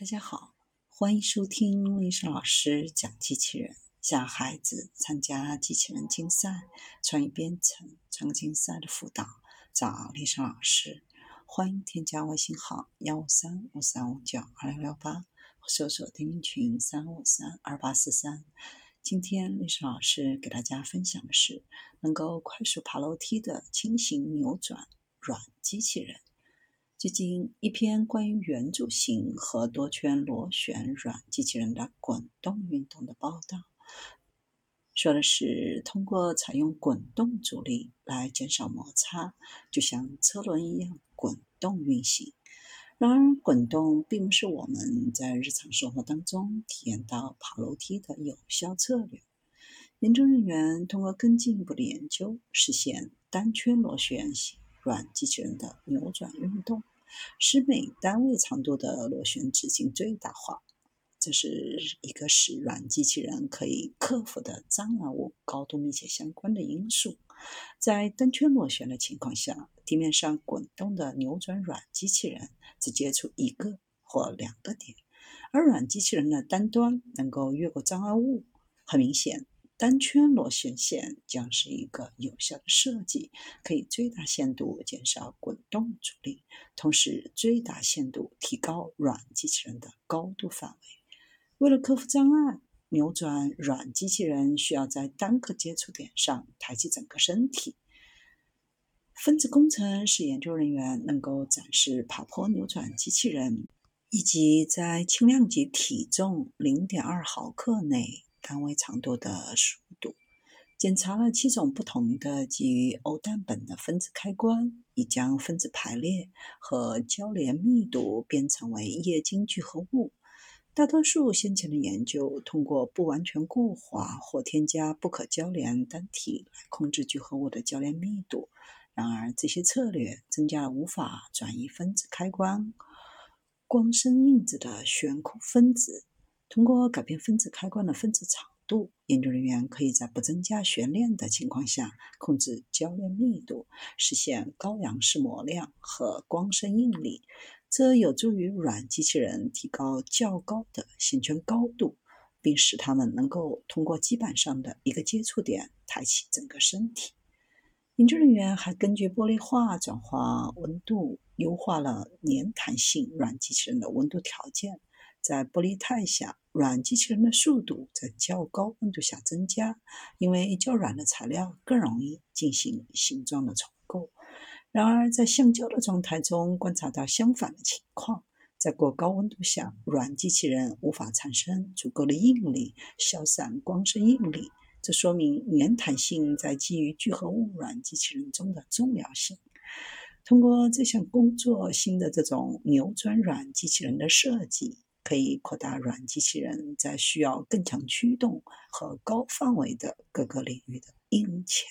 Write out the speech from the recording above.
大家好，欢迎收听丽莎老师讲机器人，小孩子参加机器人竞赛、创意编程、创客竞赛的辅导，找丽莎老师。欢迎添加微信号幺五三五三五九二六六八，搜索钉钉群三五三二八四三。今天丽莎老师给大家分享的是能够快速爬楼梯的轻型扭转软机器人。最近一篇关于圆柱形和多圈螺旋软机器人的滚动运动的报道，说的是通过采用滚动阻力来减少摩擦，就像车轮一样滚动运行。然而，滚动并不是我们在日常生活当中体验到爬楼梯的有效策略。研究人员通过更进一步的研究，实现单圈螺旋形软机器人的扭转运动。使每单位长度的螺旋直径最大化，这是一个使软机器人可以克服的障碍物高度密切相关的因素。在单圈螺旋的情况下，地面上滚动的扭转软机器人只接触一个或两个点，而软机器人的单端能够越过障碍物。很明显。单圈螺旋线将是一个有效的设计，可以最大限度减少滚动阻力，同时最大限度提高软机器人的高度范围。为了克服障碍，扭转软机器人需要在单个接触点上抬起整个身体。分子工程使研究人员能够展示爬坡扭转机器人，以及在轻量级体重零点二毫克内。单位长度的速度，检查了七种不同的基于欧氮苯的分子开关，以将分子排列和交联密度编程为液晶聚合物。大多数先前的研究通过不完全固化或添加不可交联单体来控制聚合物的交联密度。然而，这些策略增加了无法转移分子开关光生印子的悬空分子。通过改变分子开关的分子长度，研究人员可以在不增加悬链的情况下控制交链密度，实现高杨氏模量和光生应力。这有助于软机器人提高较高的线圈高度，并使它们能够通过基板上的一个接触点抬起整个身体。研究人员还根据玻璃化转化温度，优化了粘弹性软机器人的温度条件。在玻璃态下，软机器人的速度在较高温度下增加，因为较软的材料更容易进行形状的重构。然而，在橡胶的状态中观察到相反的情况，在过高温度下，软机器人无法产生足够的应力消散光生应力。这说明粘弹性在基于聚合物软机器人中的重要性。通过这项工作，新的这种扭转软机器人的设计。可以扩大软机器人在需要更强驱动和高范围的各个领域的应用潜